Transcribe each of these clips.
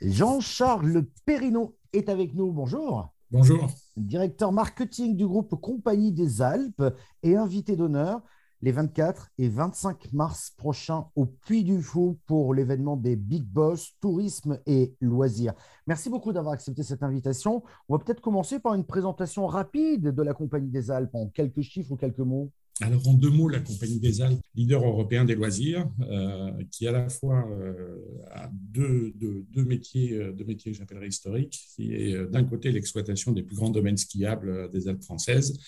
Jean-Charles Perrineau est avec nous. Bonjour. Bonjour. Directeur marketing du groupe Compagnie des Alpes et invité d'honneur les 24 et 25 mars prochains au Puy du Fou pour l'événement des Big Boss Tourisme et Loisirs. Merci beaucoup d'avoir accepté cette invitation. On va peut-être commencer par une présentation rapide de la Compagnie des Alpes en quelques chiffres ou quelques mots. Alors, en deux mots, la Compagnie des Alpes, leader européen des loisirs, euh, qui à la fois euh, a deux, métiers, euh, deux métiers que j'appellerais historiques, qui est d'un côté l'exploitation des plus grands domaines skiables des Alpes françaises,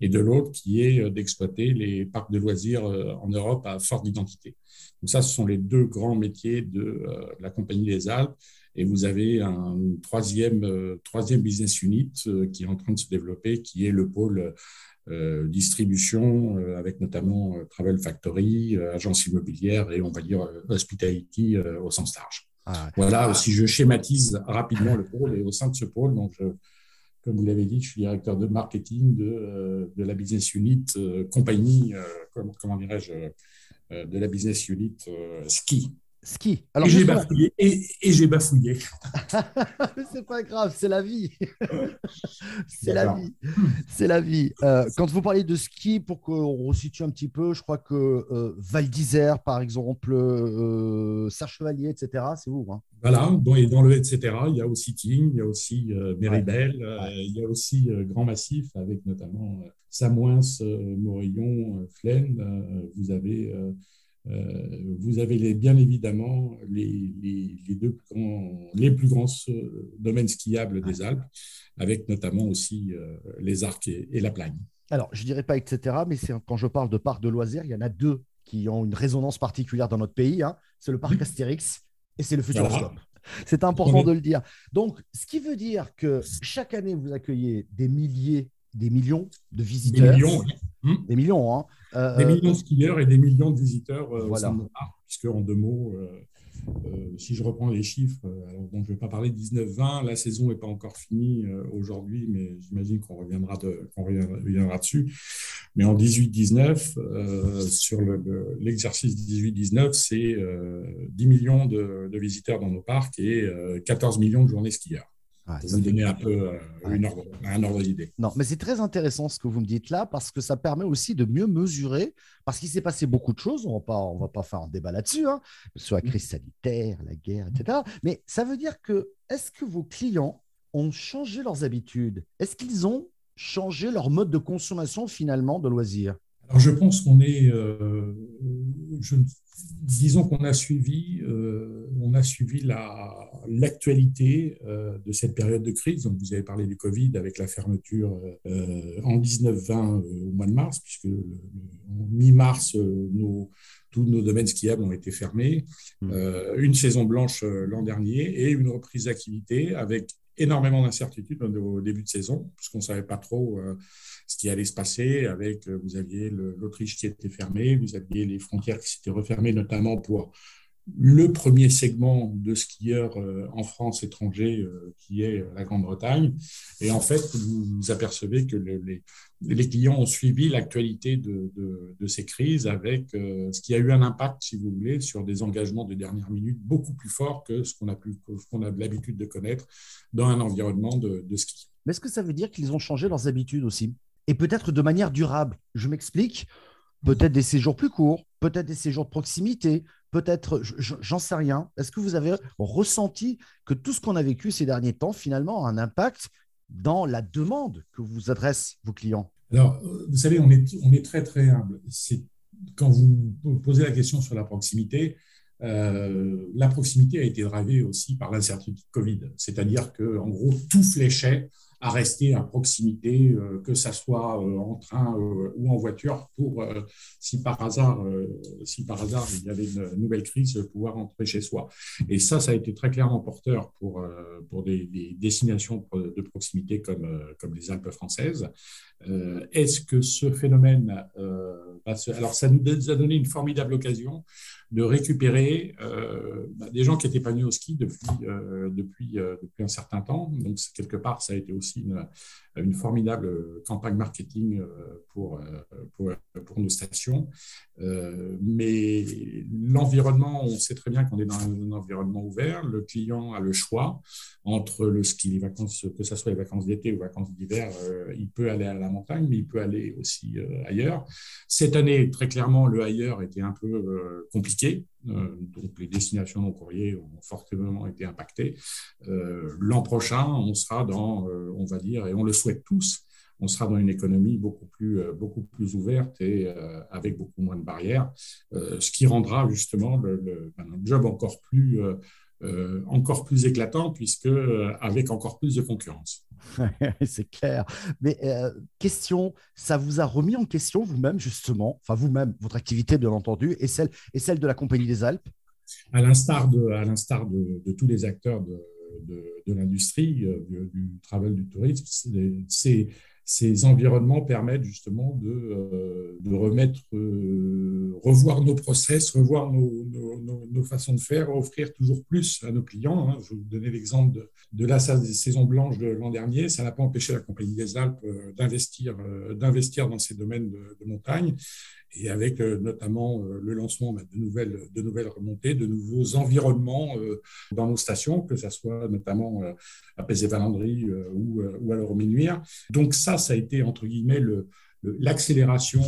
et de l'autre qui est d'exploiter les parcs de loisirs en Europe à forte identité. Donc ça, ce sont les deux grands métiers de la Compagnie des Alpes. Et vous avez un troisième, troisième business unit qui est en train de se développer, qui est le pôle distribution, euh, avec notamment euh, Travel Factory, agence immobilière et on va dire hospitality au sens large. Ah voilà, si je schématise rapidement le pôle, et au sein de ce pôle, donc comme vous l'avez dit, je suis directeur de marketing de, de la business unit compagnie, comment dirais-je, de la business unit ski ski. Alors, et j'ai bafouillé. Et, j'ai bafouillé. c'est pas grave, c'est la vie. c'est la vie. C'est la vie. Euh, quand vous parlez de ski, pour qu'on resitue un petit peu, je crois que euh, Val d'Isère, par exemple, euh, Serre-Chevalier, etc., c'est où hein? Voilà, bon, et dans le etc., il y a aussi Tignes, il y a aussi Méribel, il y a aussi Grand Massif, avec notamment Samoins, Morillon, Flaine. vous avez euh, vous avez les, bien évidemment les, les, deux plus grands, les plus grands euh, domaines skiables des Alpes, avec notamment aussi euh, les arcs et, la plagne. Alors, je ne dirais pas etc., mais quand je parle de parcs de loisirs, il y en a deux qui ont une résonance particulière dans notre pays. Hein. C'est le parc Astérix et c'est le Futuroscope. C'est important de le dire. Donc, ce qui veut dire que chaque année, vous accueillez des milliers, des millions de visiteurs. Des millions, Hmm. Des millions, hein. Euh, des millions de skieurs et des millions de visiteurs euh, voilà. puisque en deux mots, euh, si je reprends les chiffres, alors bon, je ne vais pas parler de 19-20, la saison n'est pas encore finie aujourd'hui, mais j'imagine qu'on reviendra, de, reviendra, dessus. Mais en 18-19, sur l'exercice 18-19, c'est 10 millions de, de, visiteurs dans nos parcs et 14 millions de journées skieurs. Ça vous donner un peu euh, un ordre d'idée. Non, mais c'est très intéressant ce que vous me dites là parce que ça permet aussi de mieux mesurer parce qu'il s'est passé beaucoup de choses. On ne va pas faire un débat là-dessus, hein, soit la crise sanitaire, la guerre, etc. Mais ça veut dire que est-ce que vos clients ont changé leurs habitudes? Est-ce qu'ils ont changé leur mode de consommation finalement de loisirs? Alors, je pense qu'on est, euh, disons qu'on a suivi, euh, on a suivi l'actualité euh, de cette période de crise. Donc, vous avez parlé du Covid avec la fermeture en 19-20 au mois de mars, puisque en mi-mars, nos, tous nos domaines skiables ont été fermés. Mmh. une saison blanche l'an dernier et une reprise d'activité avec énormément d'incertitudes au début de saison, puisqu'on ne savait pas trop euh, ce qui allait se passer. Avec, euh, vous aviez l'Autriche qui était fermée, vous aviez les frontières qui s'étaient refermées, notamment pour le premier segment de skieurs euh, en France étranger, euh, qui est la Grande-Bretagne. Et en fait, vous, apercevez que les, clients ont suivi l'actualité de, ces crises avec euh, ce qui a eu un impact, si vous voulez, sur des engagements de dernière minute beaucoup plus forts que ce qu'on a, l'habitude de connaître dans un environnement de ski. Mais est-ce que ça veut dire qu'ils ont changé leurs habitudes aussi? Et peut-être de manière durable. Je m'explique. Peut-être des séjours plus courts, peut-être des séjours de proximité, peut-être, j'en sais rien. Est-ce que vous avez ressenti que tout ce qu'on a vécu ces derniers temps, finalement, a un impact dans la demande que vous adressent vos clients? Alors, vous savez, on est, on est très, très humble. Quand vous posez la question sur la proximité, euh, la proximité a été drivée aussi par l'incertitude Covid. C'est-à-dire qu'en gros, tout fléchait à rester à proximité, euh, que ça soit euh, en train euh, ou en voiture, pour, si, par hasard, si par hasard il y avait une nouvelle crise, pouvoir rentrer chez soi. Et ça, ça a été très clairement porteur pour, pour des, destinations de proximité comme, comme les Alpes françaises. Est-ce que ce phénomène, alors ça nous a donné une formidable occasion de récupérer euh, bah, des gens qui étaient pas venus au ski depuis, euh, depuis, euh, depuis un certain temps. Donc, quelque part, ça a été aussi une, une formidable campagne marketing pour, pour, pour nos stations. mais l'environnement, on sait très bien qu'on est dans un environnement ouvert. Le client a le choix entre le ski, les vacances, que ce soit les vacances d'été ou vacances d'hiver. il peut aller à la montagne, mais il peut aller aussi ailleurs. Cette année, très clairement, le ailleurs était un peu compliqué euh, donc, les destinations non courrier ont fortement été impactées. Euh, l'an prochain, on sera dans, euh, on va dire, et on le souhaite tous, on sera dans une économie beaucoup plus, beaucoup plus ouverte et avec beaucoup moins de barrières, ce qui rendra justement le, ben, job encore plus, encore plus éclatant, puisque avec encore plus de concurrence. c'est clair. Mais euh, question, ça vous a remis en question vous-même, justement, enfin vous-même, votre activité, bien entendu, et celle, et celle de la Compagnie des Alpes? À l'instar de, à l'instar de, de, tous les acteurs de, de l'industrie, euh, du, travel, du tourisme, c'est ces environnements permettent justement de, euh, de remettre, euh, revoir nos process, revoir nos, nos, façons de faire, offrir toujours plus à nos clients. Hein. Je vais vous donner l'exemple de, la saison blanche de l'an dernier. Ça n'a pas empêché la Compagnie des Alpes euh, d'investir, d'investir dans ces domaines de, montagne et avec notamment le lancement bah, de nouvelles, de nouvelles remontées, de nouveaux environnements dans nos stations, que ce soit notamment à Pézé-Valandry ou, à l'Euroménuire. Donc ça, ça a été entre guillemets le, l'accélération.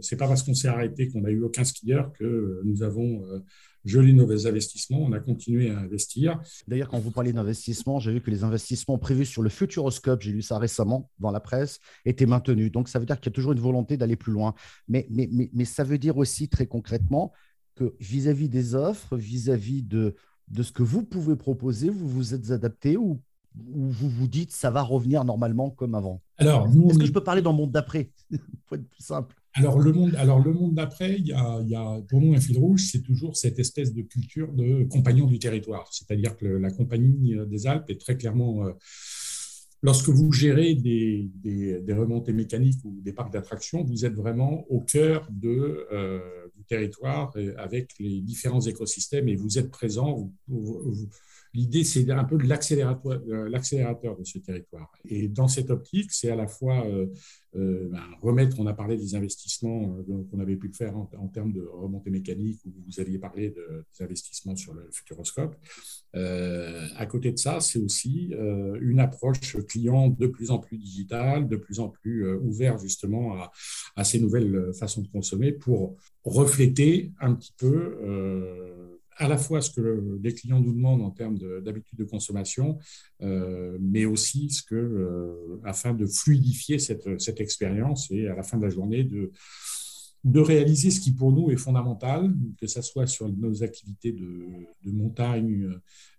c'est pas parce qu'on s'est arrêté qu'on a eu aucun skieur que nous avons gelé nos investissements, on a continué à investir. D'ailleurs, quand vous parlez d'investissement, j'ai vu que les investissements prévus sur le Futuroscope, j'ai lu ça récemment dans la presse, étaient maintenus. Donc, ça veut dire qu'il y a toujours une volonté d'aller plus loin. Mais, ça veut dire aussi très concrètement que vis-à-vis des offres, vis-à-vis de, de ce que vous pouvez proposer, vous vous êtes adapté ou, ou vous vous dites ça va revenir normalement comme avant Alors, est-ce que je peux parler dans le monde d'après Pour être plus simple. Alors le monde, alors le monde d'après, il, y a, pour nous un fil rouge, c'est toujours cette espèce de culture de compagnon du territoire. C'est-à-dire que la compagnie des Alpes est très clairement, euh, lorsque vous gérez des, des, remontées mécaniques ou des parcs d'attractions, vous êtes vraiment au cœur de, euh, du territoire avec les différents écosystèmes et vous êtes présent. vous, L'idée, c'est un peu euh, l'accélérateur de ce territoire. Et dans cette optique, c'est à la fois euh, euh, ben, remettre, on a parlé des investissements qu'on avait pu faire en, termes de remontée mécanique, où vous aviez parlé de, des investissements sur le Futuroscope. à côté de ça, c'est aussi une approche client de plus en plus digitale, de plus en plus ouverte justement à, ces nouvelles façons de consommer pour refléter un petit peu à la fois ce que les clients nous demandent en termes d'habitude de, consommation, euh, mais aussi ce que, euh, afin de fluidifier cette, expérience et à la fin de la journée de, réaliser ce qui pour nous est fondamental, que ce soit sur nos activités de, montagne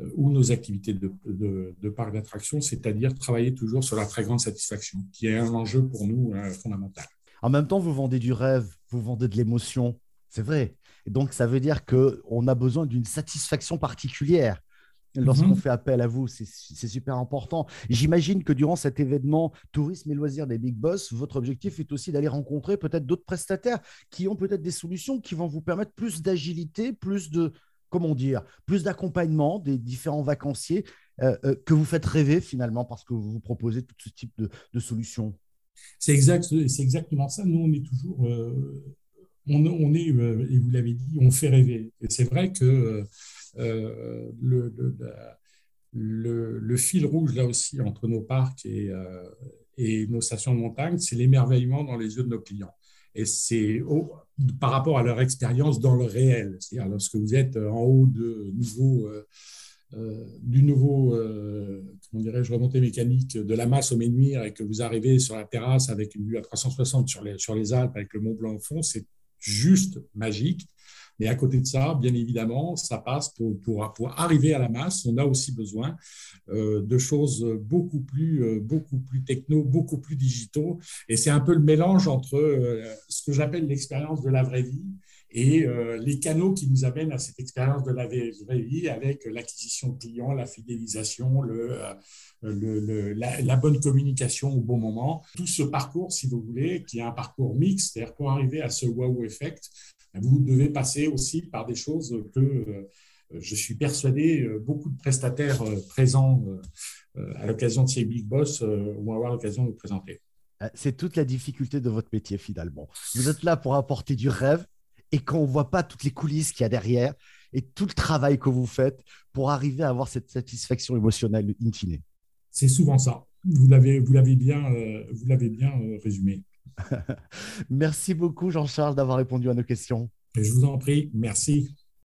euh, ou nos activités de parc d'attraction, c'est-à-dire travailler toujours sur la très grande satisfaction, qui est un enjeu pour nous fondamental. En même temps, vous vendez du rêve, vous vendez de l'émotion, c'est vrai donc, ça veut dire qu'on a besoin d'une satisfaction particulière lorsqu'on mhm. fait appel à vous. C'est super important. J'imagine que durant cet événement tourisme et loisirs des Big Boss, votre objectif est aussi d'aller rencontrer peut-être d'autres prestataires qui ont peut-être des solutions qui vont vous permettre plus d'agilité, plus de, comment dire, plus d'accompagnement des différents vacanciers euh, euh, que vous faites rêver finalement parce que vous proposez tout ce type de, solutions. C'est exact, exactement ça. Nous, on est toujours euh, on, est, euh, et vous l'avez dit, on fait rêver. Et c'est vrai que euh, le, le, fil rouge, là aussi, entre nos parcs et, euh, et nos stations de montagne, c'est l'émerveillement dans les yeux de nos clients. Et c'est par rapport à leur expérience dans le réel. C'est-à-dire lorsque vous êtes en haut de nouveau, du nouveau, comment dirais-je, remontée mécanique de la masse au Ménuire et que vous arrivez sur la terrasse avec une vue à 360 sur les, sur les Alpes avec le Mont Blanc au fond, c'est juste magique. Mais à côté de ça, bien évidemment, ça passe pour, pour, arriver à la masse. On a aussi besoin euh, de choses beaucoup plus, euh, beaucoup plus techno, beaucoup plus digitaux. Et c'est un peu le mélange entre euh, ce que j'appelle l'expérience de la vraie vie et les canaux qui nous amènent à cette expérience de la vraie vie avec l'acquisition de clients, la fidélisation, le, la, bonne communication au bon moment. Tout ce parcours, si vous voulez, qui est un parcours mixte, c'est-à-dire pour arriver à ce wow effect, vous devez passer aussi par des choses que je suis persuadé, beaucoup de prestataires présents à l'occasion de ces Big Boss vont avoir l'occasion de vous présenter. C'est toute la difficulté de votre métier finalement. Vous êtes là pour apporter du rêve et quand on ne voit pas toutes les coulisses qu'il y a derrière et tout le travail que vous faites pour arriver à avoir cette satisfaction émotionnelle in fine. C'est souvent ça. Vous l'avez, vous l'avez bien, vous l'avez bien résumé. Merci beaucoup, Jean-Charles, d'avoir répondu à nos questions. Je vous en prie. Merci.